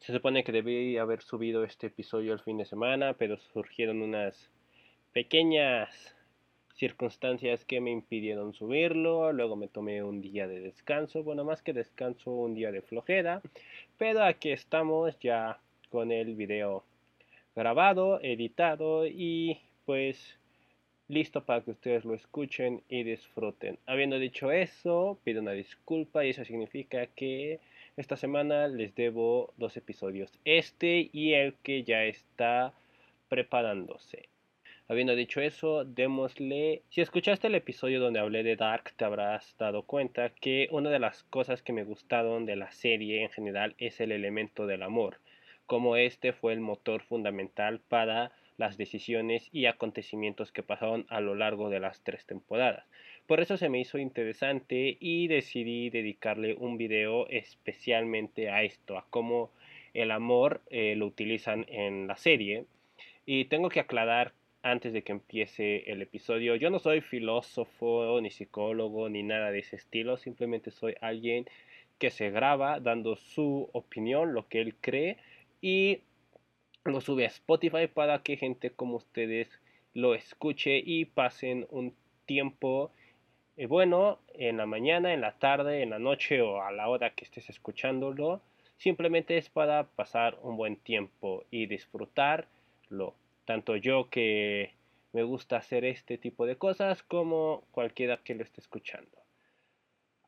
Se supone que debí haber subido este episodio el fin de semana, pero surgieron unas pequeñas circunstancias que me impidieron subirlo. Luego me tomé un día de descanso, bueno, más que descanso, un día de flojera. Pero aquí estamos ya con el video grabado, editado y pues listo para que ustedes lo escuchen y disfruten. Habiendo dicho eso, pido una disculpa y eso significa que esta semana les debo dos episodios, este y el que ya está preparándose. Habiendo dicho eso, démosle... Si escuchaste el episodio donde hablé de Dark, te habrás dado cuenta que una de las cosas que me gustaron de la serie en general es el elemento del amor, como este fue el motor fundamental para las decisiones y acontecimientos que pasaron a lo largo de las tres temporadas. Por eso se me hizo interesante y decidí dedicarle un video especialmente a esto, a cómo el amor eh, lo utilizan en la serie. Y tengo que aclarar antes de que empiece el episodio. Yo no soy filósofo, ni psicólogo, ni nada de ese estilo. Simplemente soy alguien que se graba dando su opinión, lo que él cree, y lo sube a Spotify para que gente como ustedes lo escuche y pasen un tiempo eh, bueno en la mañana, en la tarde, en la noche o a la hora que estés escuchándolo. Simplemente es para pasar un buen tiempo y disfrutarlo tanto yo que me gusta hacer este tipo de cosas como cualquiera que lo esté escuchando.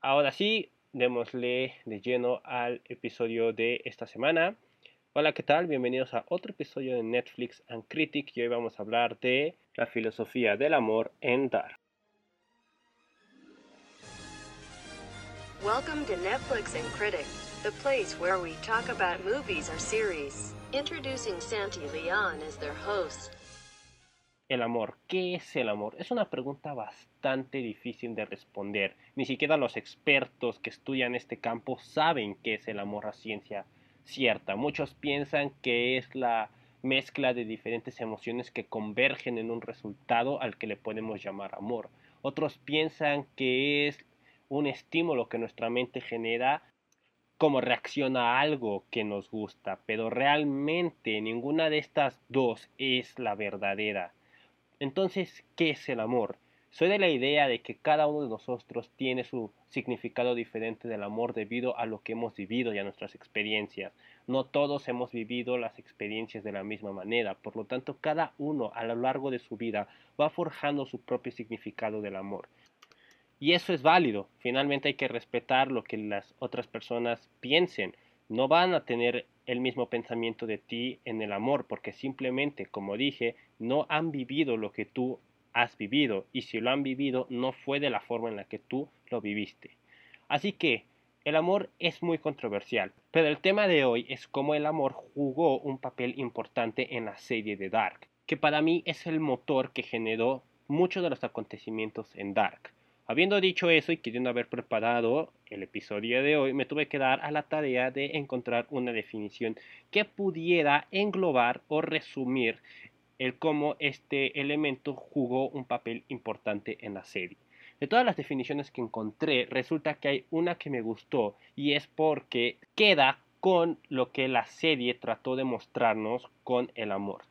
Ahora sí, démosle de lleno al episodio de esta semana. Hola, ¿qué tal? Bienvenidos a otro episodio de Netflix and Critic y hoy vamos a hablar de la filosofía del amor en Dark. Welcome to Netflix and Critic, the place where we talk about movies or series. Introducing Santi Leon as their host. El amor, ¿qué es el amor? Es una pregunta bastante difícil de responder. Ni siquiera los expertos que estudian este campo saben qué es el amor a ciencia cierta. Muchos piensan que es la mezcla de diferentes emociones que convergen en un resultado al que le podemos llamar amor. Otros piensan que es un estímulo que nuestra mente genera cómo reacciona a algo que nos gusta, pero realmente ninguna de estas dos es la verdadera. Entonces, ¿qué es el amor? Soy de la idea de que cada uno de nosotros tiene su significado diferente del amor debido a lo que hemos vivido y a nuestras experiencias. No todos hemos vivido las experiencias de la misma manera, por lo tanto cada uno a lo largo de su vida va forjando su propio significado del amor. Y eso es válido. Finalmente hay que respetar lo que las otras personas piensen. No van a tener el mismo pensamiento de ti en el amor porque simplemente, como dije, no han vivido lo que tú has vivido. Y si lo han vivido, no fue de la forma en la que tú lo viviste. Así que el amor es muy controversial, pero el tema de hoy es cómo el amor jugó un papel importante en la serie de Dark, que para mí es el motor que generó muchos de los acontecimientos en Dark. Habiendo dicho eso y queriendo haber preparado el episodio de hoy, me tuve que dar a la tarea de encontrar una definición que pudiera englobar o resumir el cómo este elemento jugó un papel importante en la serie. De todas las definiciones que encontré, resulta que hay una que me gustó y es porque queda con lo que la serie trató de mostrarnos con el amor.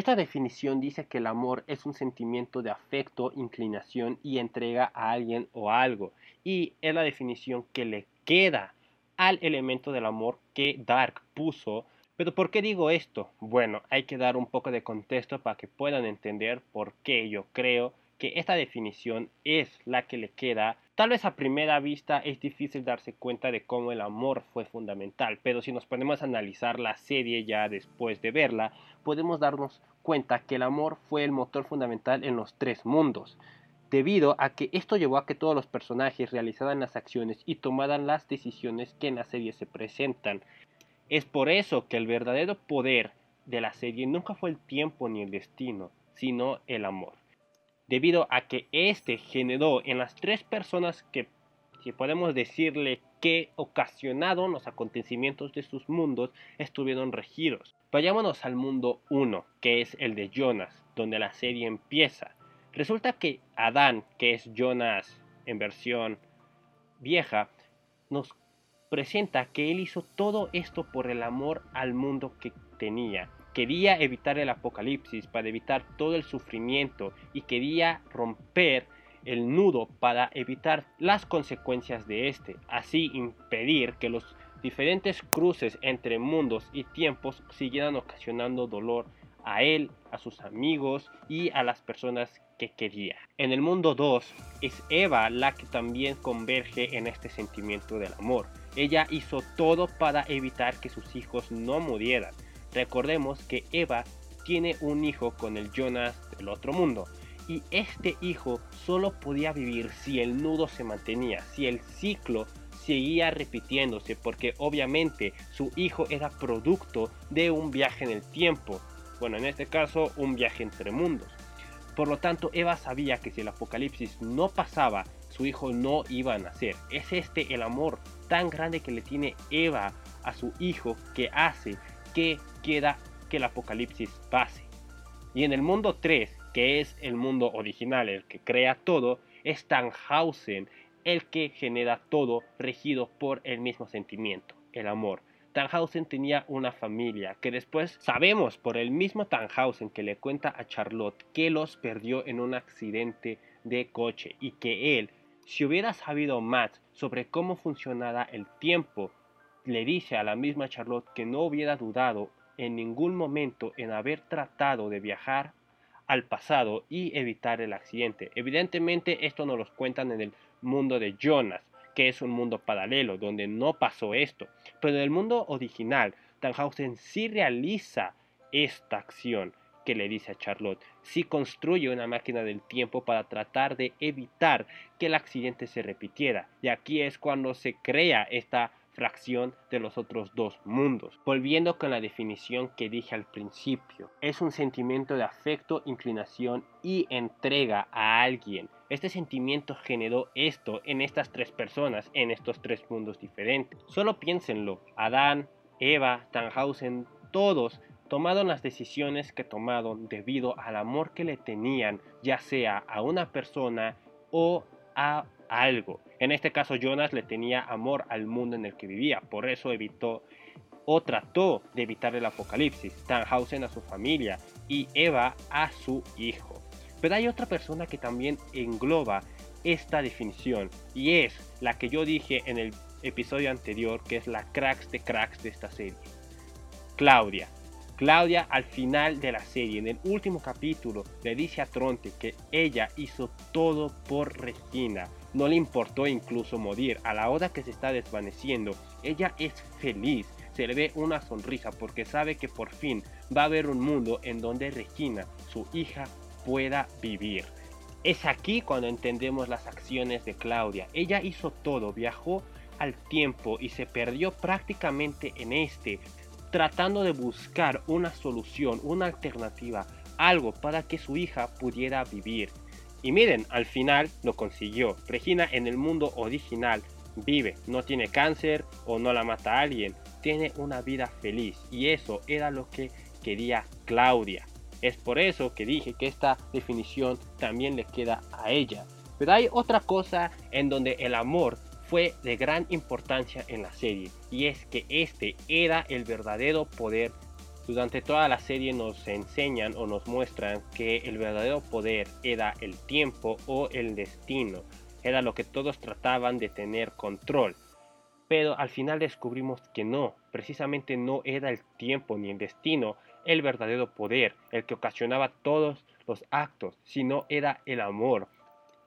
Esta definición dice que el amor es un sentimiento de afecto, inclinación y entrega a alguien o algo. Y es la definición que le queda al elemento del amor que Dark puso. Pero ¿por qué digo esto? Bueno, hay que dar un poco de contexto para que puedan entender por qué yo creo que esta definición es la que le queda. Tal vez a primera vista es difícil darse cuenta de cómo el amor fue fundamental, pero si nos ponemos a analizar la serie ya después de verla, podemos darnos cuenta que el amor fue el motor fundamental en los tres mundos, debido a que esto llevó a que todos los personajes realizaran las acciones y tomaran las decisiones que en la serie se presentan. Es por eso que el verdadero poder de la serie nunca fue el tiempo ni el destino, sino el amor debido a que éste generó en las tres personas que, si podemos decirle que ocasionaron los acontecimientos de sus mundos, estuvieron regidos. Vayámonos al mundo 1, que es el de Jonas, donde la serie empieza. Resulta que Adán, que es Jonas en versión vieja, nos presenta que él hizo todo esto por el amor al mundo que tenía. Quería evitar el apocalipsis para evitar todo el sufrimiento y quería romper el nudo para evitar las consecuencias de este, así impedir que los diferentes cruces entre mundos y tiempos siguieran ocasionando dolor a él, a sus amigos y a las personas que quería. En el mundo 2 es Eva la que también converge en este sentimiento del amor. Ella hizo todo para evitar que sus hijos no murieran. Recordemos que Eva tiene un hijo con el Jonas del otro mundo. Y este hijo solo podía vivir si el nudo se mantenía, si el ciclo seguía repitiéndose, porque obviamente su hijo era producto de un viaje en el tiempo. Bueno, en este caso, un viaje entre mundos. Por lo tanto, Eva sabía que si el apocalipsis no pasaba, su hijo no iba a nacer. Es este el amor tan grande que le tiene Eva a su hijo que hace que queda que el apocalipsis pase. Y en el mundo 3, que es el mundo original, el que crea todo, es Tannhausen el que genera todo regido por el mismo sentimiento, el amor. Tannhausen tenía una familia que después sabemos por el mismo Tannhausen que le cuenta a Charlotte que los perdió en un accidente de coche y que él, si hubiera sabido más sobre cómo funcionaba el tiempo, le dice a la misma Charlotte que no hubiera dudado en ningún momento en haber tratado de viajar al pasado y evitar el accidente. Evidentemente esto nos lo cuentan en el mundo de Jonas, que es un mundo paralelo donde no pasó esto. Pero en el mundo original, Tannhausen sí realiza esta acción que le dice a Charlotte. Sí construye una máquina del tiempo para tratar de evitar que el accidente se repitiera. Y aquí es cuando se crea esta fracción de los otros dos mundos. Volviendo con la definición que dije al principio, es un sentimiento de afecto, inclinación y entrega a alguien. Este sentimiento generó esto en estas tres personas, en estos tres mundos diferentes. Solo piénsenlo, Adán, Eva, Tannhausen, todos tomaron las decisiones que tomaron debido al amor que le tenían, ya sea a una persona o a algo. En este caso Jonas le tenía amor al mundo en el que vivía, por eso evitó o trató de evitar el apocalipsis, Tannhausen a su familia y Eva a su hijo. Pero hay otra persona que también engloba esta definición y es la que yo dije en el episodio anterior que es la cracks de cracks de esta serie. Claudia. Claudia al final de la serie, en el último capítulo, le dice a Tronte que ella hizo todo por Regina no le importó incluso morir. A la hora que se está desvaneciendo, ella es feliz. Se le ve una sonrisa porque sabe que por fin va a haber un mundo en donde Regina, su hija, pueda vivir. Es aquí cuando entendemos las acciones de Claudia. Ella hizo todo, viajó al tiempo y se perdió prácticamente en este, tratando de buscar una solución, una alternativa, algo para que su hija pudiera vivir. Y miren, al final lo consiguió. Regina en el mundo original vive, no tiene cáncer o no la mata a alguien, tiene una vida feliz. Y eso era lo que quería Claudia. Es por eso que dije que esta definición también le queda a ella. Pero hay otra cosa en donde el amor fue de gran importancia en la serie. Y es que este era el verdadero poder durante toda la serie nos enseñan o nos muestran que el verdadero poder era el tiempo o el destino. Era lo que todos trataban de tener control. Pero al final descubrimos que no, precisamente no era el tiempo ni el destino el verdadero poder, el que ocasionaba todos los actos, sino era el amor.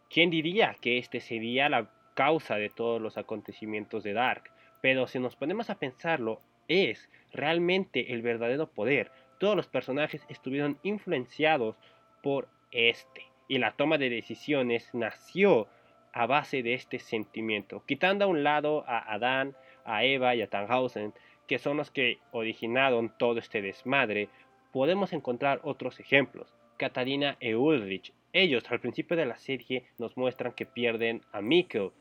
¿Quién diría que este sería la causa de todos los acontecimientos de Dark? Pero si nos ponemos a pensarlo, es realmente el verdadero poder. Todos los personajes estuvieron influenciados por este. Y la toma de decisiones nació a base de este sentimiento. Quitando a un lado a Adán, a Eva y a Tannhausen, que son los que originaron todo este desmadre, podemos encontrar otros ejemplos. Katarina e Ulrich. Ellos al principio de la serie nos muestran que pierden a Mikkel,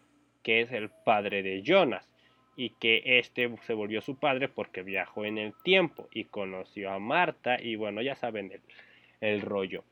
que es el padre de Jonas y que este se volvió su padre porque viajó en el tiempo y conoció a Marta y bueno, ya saben el, rollo.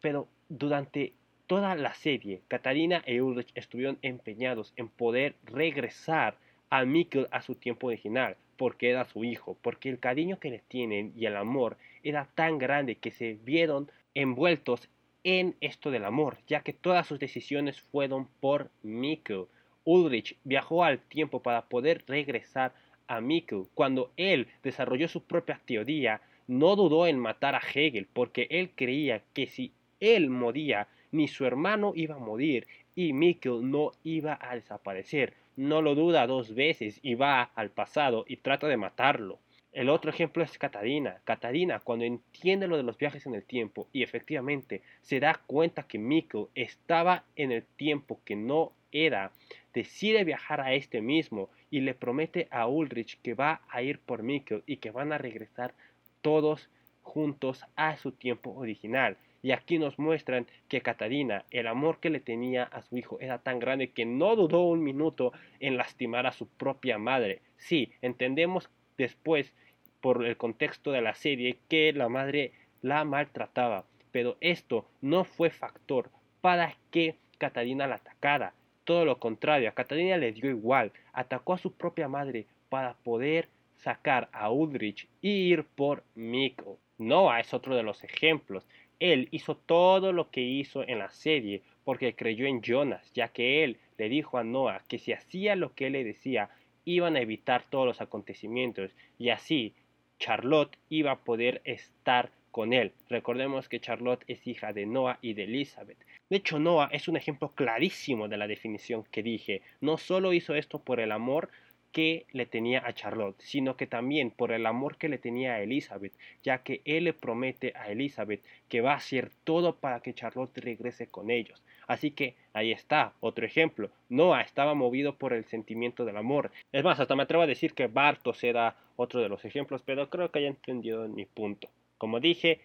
Pero durante toda la serie, Katarina e Ulrich estuvieron empeñados en poder regresar a Mikkel a su tiempo original, porque era su hijo, porque el cariño que le tienen y el amor era tan grande que se vieron envueltos en esto del amor, ya que todas sus decisiones fueron por Mikkel. Ulrich viajó al tiempo para poder regresar a Mikkel. Cuando él desarrolló su propia teoría, no dudó en matar a Hegel, porque él creía que si él moría, ni su hermano iba a morir y Mikkel no iba a desaparecer. No lo duda dos veces y va al pasado y trata de matarlo. El otro ejemplo es Catarina. Catarina, cuando entiende lo de los viajes en el tiempo y efectivamente se da cuenta que Mikkel estaba en el tiempo que no era, decide viajar a este mismo y le promete a Ulrich que va a ir por Mikkel y que van a regresar todos juntos a su tiempo original. Y aquí nos muestran que Catarina, el amor que le tenía a su hijo era tan grande que no dudó un minuto en lastimar a su propia madre. Sí, entendemos después por el contexto de la serie que la madre la maltrataba, pero esto no fue factor para que Catarina la atacara. Todo lo contrario, a Catalina le dio igual, atacó a su propia madre para poder sacar a Udrich y ir por Mikko. Noah es otro de los ejemplos. Él hizo todo lo que hizo en la serie porque creyó en Jonas, ya que él le dijo a Noah que si hacía lo que él le decía, iban a evitar todos los acontecimientos y así Charlotte iba a poder estar con él. Recordemos que Charlotte es hija de Noah y de Elizabeth. De hecho, Noah es un ejemplo clarísimo de la definición que dije. No solo hizo esto por el amor que le tenía a Charlotte, sino que también por el amor que le tenía a Elizabeth, ya que él le promete a Elizabeth que va a hacer todo para que Charlotte regrese con ellos. Así que ahí está, otro ejemplo. Noah estaba movido por el sentimiento del amor. Es más, hasta me atrevo a decir que Bartos era otro de los ejemplos, pero creo que haya entendido mi punto. Como dije,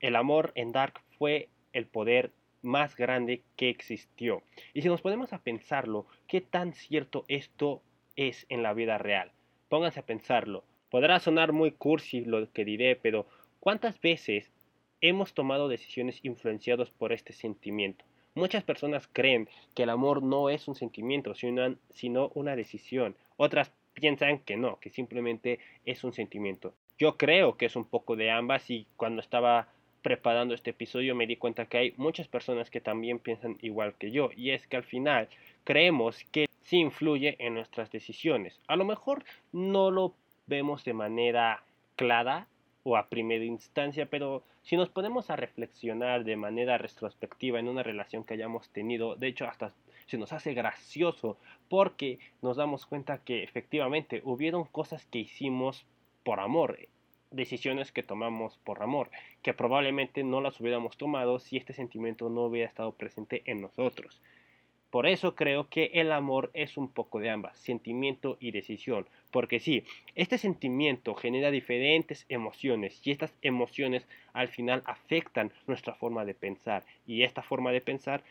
el amor en Dark fue el poder más grande que existió. Y si nos ponemos a pensarlo, ¿qué tan cierto esto es en la vida real? Pónganse a pensarlo. Podrá sonar muy cursi lo que diré, pero ¿cuántas veces hemos tomado decisiones influenciados por este sentimiento? Muchas personas creen que el amor no es un sentimiento, sino, sino una decisión. Otras piensan que no, que simplemente es un sentimiento. Yo creo que es un poco de ambas y cuando estaba preparando este episodio me di cuenta que hay muchas personas que también piensan igual que yo y es que al final creemos que sí influye en nuestras decisiones. A lo mejor no lo vemos de manera clara o a primera instancia, pero si nos ponemos a reflexionar de manera retrospectiva en una relación que hayamos tenido, de hecho hasta se nos hace gracioso porque nos damos cuenta que efectivamente hubieron cosas que hicimos por amor, decisiones que tomamos por amor, que probablemente no las hubiéramos tomado si este sentimiento no hubiera estado presente en nosotros. Por eso creo que el amor es un poco de ambas, sentimiento y decisión. Porque sí, este sentimiento genera diferentes emociones y estas emociones al final afectan nuestra forma de pensar. Y esta forma de pensar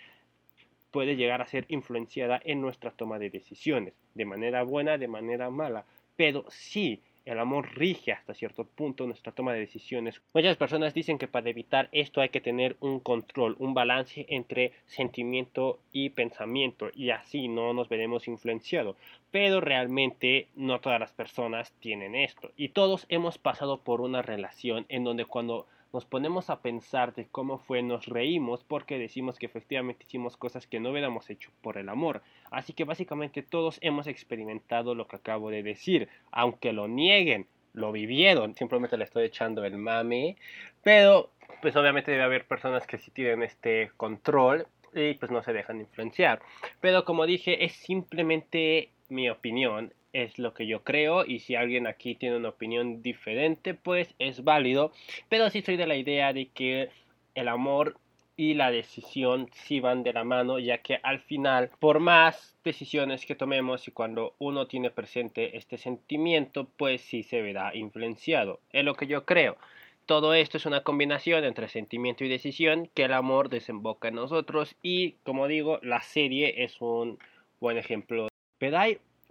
puede llegar a ser influenciada en nuestra toma de decisiones, de manera buena, de manera mala. Pero sí, el amor rige hasta cierto punto nuestra toma de decisiones. Muchas personas dicen que para evitar esto hay que tener un control, un balance entre sentimiento y pensamiento y así no nos veremos influenciados. Pero realmente no todas las personas tienen esto. Y todos hemos pasado por una relación en donde cuando nos ponemos a pensar de cómo fue, nos reímos porque decimos que efectivamente hicimos cosas que no hubiéramos hecho por el amor. Así que básicamente todos hemos experimentado lo que acabo de decir, aunque lo nieguen, lo vivieron, simplemente le estoy echando el mame, pero pues obviamente debe haber personas que sí tienen este control y pues no se dejan influenciar. Pero como dije, es simplemente mi opinión es lo que yo creo y si alguien aquí tiene una opinión diferente pues es válido. Pero sí soy de la idea de que el amor y la decisión sí van de la mano ya que al final por más decisiones que tomemos y cuando uno tiene presente este sentimiento pues sí se verá influenciado. Es lo que yo creo. Todo esto es una combinación entre sentimiento y decisión que el amor desemboca en nosotros y como digo la serie es un buen ejemplo. Pero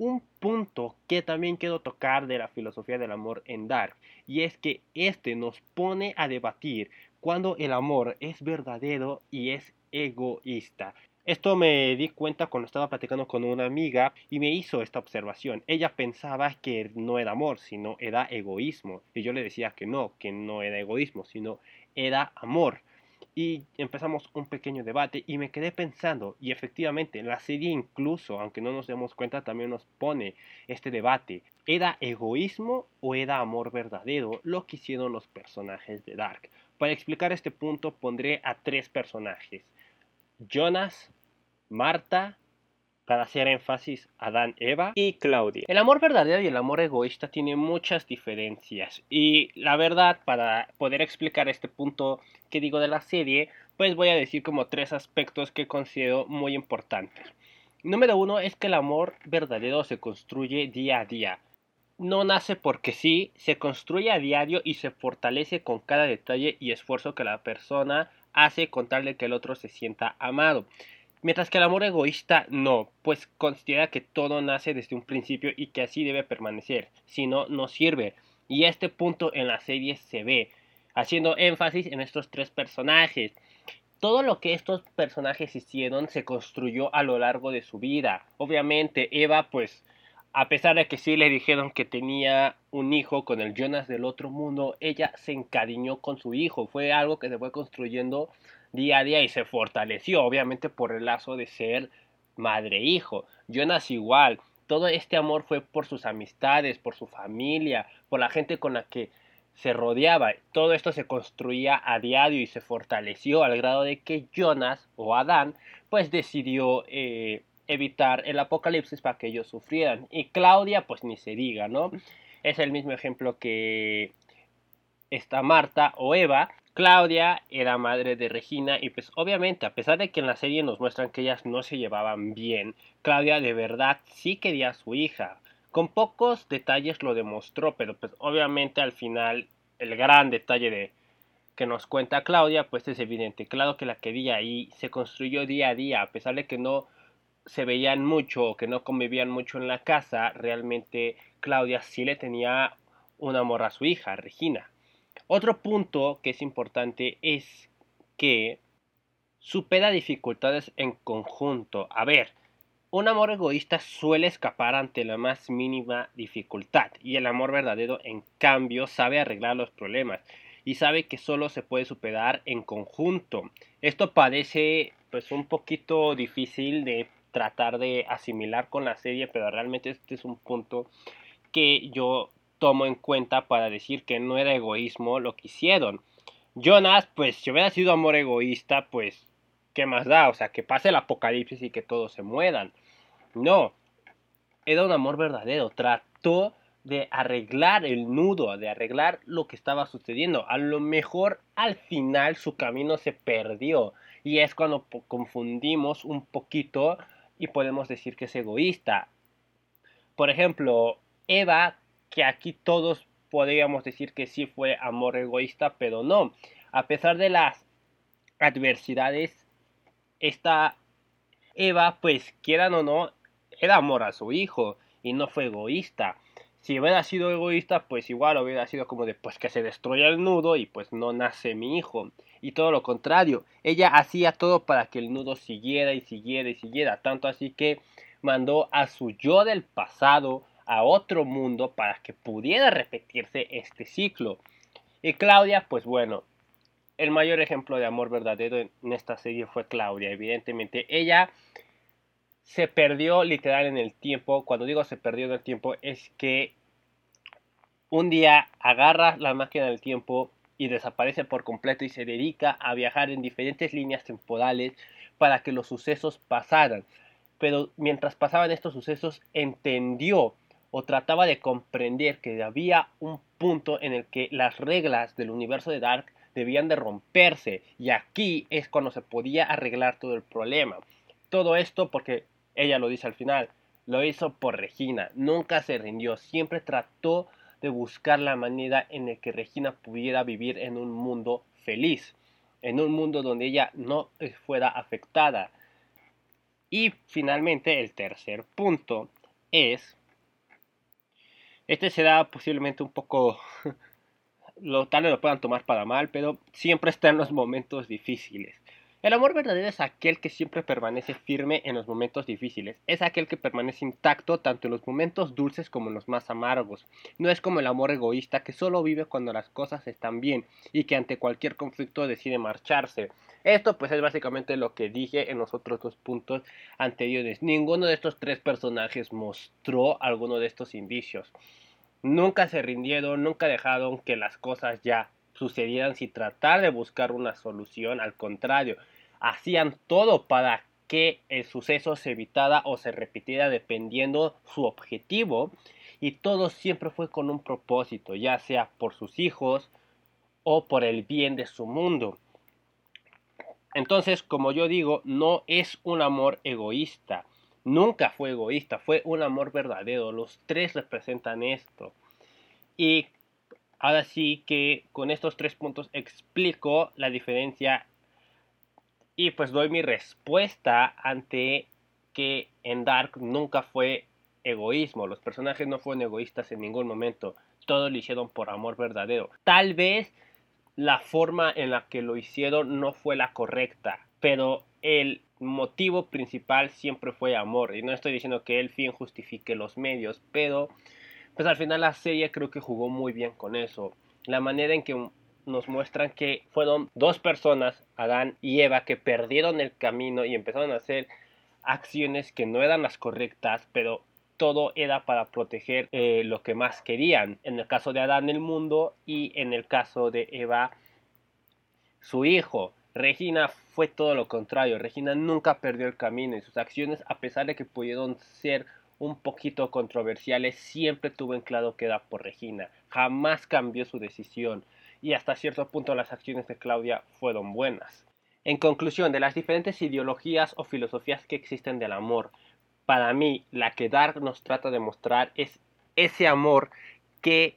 un punto que también quiero tocar de la filosofía del amor en Dark, y es que este nos pone a debatir cuando el amor es verdadero y es egoísta. Esto me di cuenta cuando estaba platicando con una amiga y me hizo esta observación. Ella pensaba que no era amor, sino era egoísmo. Y yo le decía que no, que no era egoísmo, sino era amor. Y empezamos un pequeño debate y me quedé pensando, y efectivamente la serie incluso, aunque no nos demos cuenta, también nos pone este debate. ¿Era egoísmo o era amor verdadero lo que hicieron los personajes de Dark? Para explicar este punto pondré a tres personajes. Jonas, Marta, para hacer énfasis, Adán, Eva y Claudia. El amor verdadero y el amor egoísta tienen muchas diferencias y la verdad para poder explicar este punto que digo de la serie, pues voy a decir como tres aspectos que considero muy importantes. Número uno es que el amor verdadero se construye día a día. No nace porque sí, se construye a diario y se fortalece con cada detalle y esfuerzo que la persona hace con tal de que el otro se sienta amado. Mientras que el amor egoísta no, pues considera que todo nace desde un principio y que así debe permanecer, si no, no sirve. Y este punto en la serie se ve, haciendo énfasis en estos tres personajes. Todo lo que estos personajes hicieron se construyó a lo largo de su vida. Obviamente Eva pues a pesar de que sí le dijeron que tenía un hijo con el Jonas del otro mundo, ella se encariñó con su hijo. Fue algo que se fue construyendo día a día y se fortaleció, obviamente por el lazo de ser madre-hijo. E Jonas igual. Todo este amor fue por sus amistades, por su familia, por la gente con la que se rodeaba. Todo esto se construía a diario y se fortaleció al grado de que Jonas o Adán pues decidió eh, evitar el apocalipsis para que ellos sufrieran. Y Claudia, pues ni se diga, ¿no? Es el mismo ejemplo que esta Marta o Eva. Claudia era madre de Regina y pues obviamente a pesar de que en la serie nos muestran que ellas no se llevaban bien, Claudia de verdad sí quería a su hija. Con pocos detalles lo demostró, pero pues obviamente al final el gran detalle de que nos cuenta Claudia pues es evidente. Claro que la quería y se construyó día a día, a pesar de que no se veían mucho o que no convivían mucho en la casa, realmente Claudia sí le tenía un amor a su hija, Regina. Otro punto que es importante es que supera dificultades en conjunto. A ver, un amor egoísta suele escapar ante la más mínima dificultad y el amor verdadero en cambio sabe arreglar los problemas y sabe que solo se puede superar en conjunto. Esto parece pues un poquito difícil de tratar de asimilar con la serie, pero realmente este es un punto que yo tomo en cuenta para decir que no era egoísmo lo que hicieron. Jonas, pues si hubiera sido amor egoísta, pues, ¿qué más da? O sea, que pase el apocalipsis y que todos se mueran. No, era un amor verdadero. Trató de arreglar el nudo, de arreglar lo que estaba sucediendo. A lo mejor al final su camino se perdió. Y es cuando confundimos un poquito y podemos decir que es egoísta. Por ejemplo, Eva, que aquí todos podríamos decir que sí fue amor egoísta, pero no. A pesar de las adversidades, esta Eva, pues quieran o no, era amor a su hijo y no fue egoísta. Si hubiera sido egoísta, pues igual hubiera sido como de pues que se destruya el nudo y pues no nace mi hijo y todo lo contrario. Ella hacía todo para que el nudo siguiera y siguiera y siguiera. Tanto así que mandó a su yo del pasado a otro mundo para que pudiera repetirse este ciclo. Y Claudia, pues bueno, el mayor ejemplo de amor verdadero en esta serie fue Claudia. Evidentemente, ella se perdió literal en el tiempo. Cuando digo se perdió en el tiempo, es que un día agarra la máquina del tiempo y desaparece por completo y se dedica a viajar en diferentes líneas temporales para que los sucesos pasaran. Pero mientras pasaban estos sucesos entendió o trataba de comprender que había un punto en el que las reglas del universo de Dark debían de romperse y aquí es cuando se podía arreglar todo el problema. Todo esto porque ella lo dice al final, lo hizo por Regina, nunca se rindió, siempre trató de buscar la manera en la que Regina pudiera vivir en un mundo feliz, en un mundo donde ella no fuera afectada. Y finalmente el tercer punto es, este será posiblemente un poco, lo, tal vez lo puedan tomar para mal, pero siempre está en los momentos difíciles. El amor verdadero es aquel que siempre permanece firme en los momentos difíciles. Es aquel que permanece intacto tanto en los momentos dulces como en los más amargos. No es como el amor egoísta que solo vive cuando las cosas están bien y que ante cualquier conflicto decide marcharse. Esto pues es básicamente lo que dije en los otros dos puntos anteriores. Ninguno de estos tres personajes mostró alguno de estos indicios. Nunca se rindieron, nunca dejaron que las cosas ya sucedieran sin tratar de buscar una solución. Al contrario, hacían todo para que el suceso se evitara o se repitiera dependiendo su objetivo y todo siempre fue con un propósito, ya sea por sus hijos o por el bien de su mundo. Entonces, como yo digo, no es un amor egoísta, nunca fue egoísta, fue un amor verdadero, los tres representan esto. Y ahora sí que con estos tres puntos explico la diferencia y pues doy mi respuesta ante que en Dark nunca fue egoísmo. Los personajes no fueron egoístas en ningún momento. Todo lo hicieron por amor verdadero. Tal vez la forma en la que lo hicieron no fue la correcta. Pero el motivo principal siempre fue amor. Y no estoy diciendo que el fin justifique los medios. Pero pues al final la serie creo que jugó muy bien con eso. La manera en que nos muestran que fueron dos personas, Adán y Eva, que perdieron el camino y empezaron a hacer acciones que no eran las correctas, pero todo era para proteger eh, lo que más querían. En el caso de Adán el mundo y en el caso de Eva su hijo. Regina fue todo lo contrario. Regina nunca perdió el camino y sus acciones, a pesar de que pudieron ser un poquito controversiales, siempre tuvo en claro que era por Regina. Jamás cambió su decisión y hasta cierto punto las acciones de Claudia fueron buenas. En conclusión, de las diferentes ideologías o filosofías que existen del amor, para mí la que Dark nos trata de mostrar es ese amor que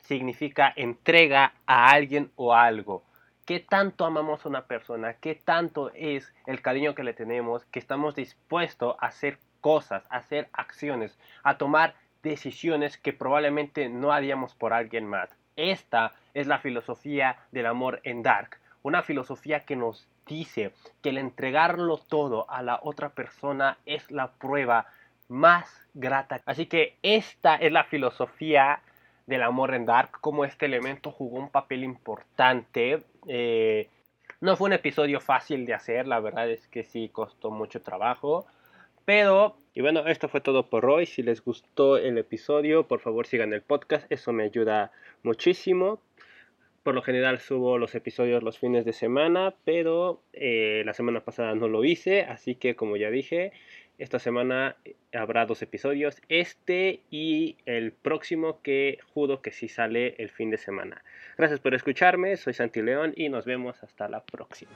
significa entrega a alguien o algo. ¿Qué tanto amamos a una persona? ¿Qué tanto es el cariño que le tenemos? Que estamos dispuestos a hacer cosas, a hacer acciones, a tomar decisiones que probablemente no haríamos por alguien más. Esta es la filosofía del amor en Dark, una filosofía que nos dice que el entregarlo todo a la otra persona es la prueba más grata. Así que esta es la filosofía del amor en Dark, como este elemento jugó un papel importante. Eh, no fue un episodio fácil de hacer, la verdad es que sí costó mucho trabajo. Pero, y bueno, esto fue todo por hoy. Si les gustó el episodio, por favor sigan el podcast, eso me ayuda muchísimo. Por lo general subo los episodios los fines de semana, pero eh, la semana pasada no lo hice, así que como ya dije, esta semana habrá dos episodios, este y el próximo que juro que sí sale el fin de semana. Gracias por escucharme, soy Santi León y nos vemos hasta la próxima.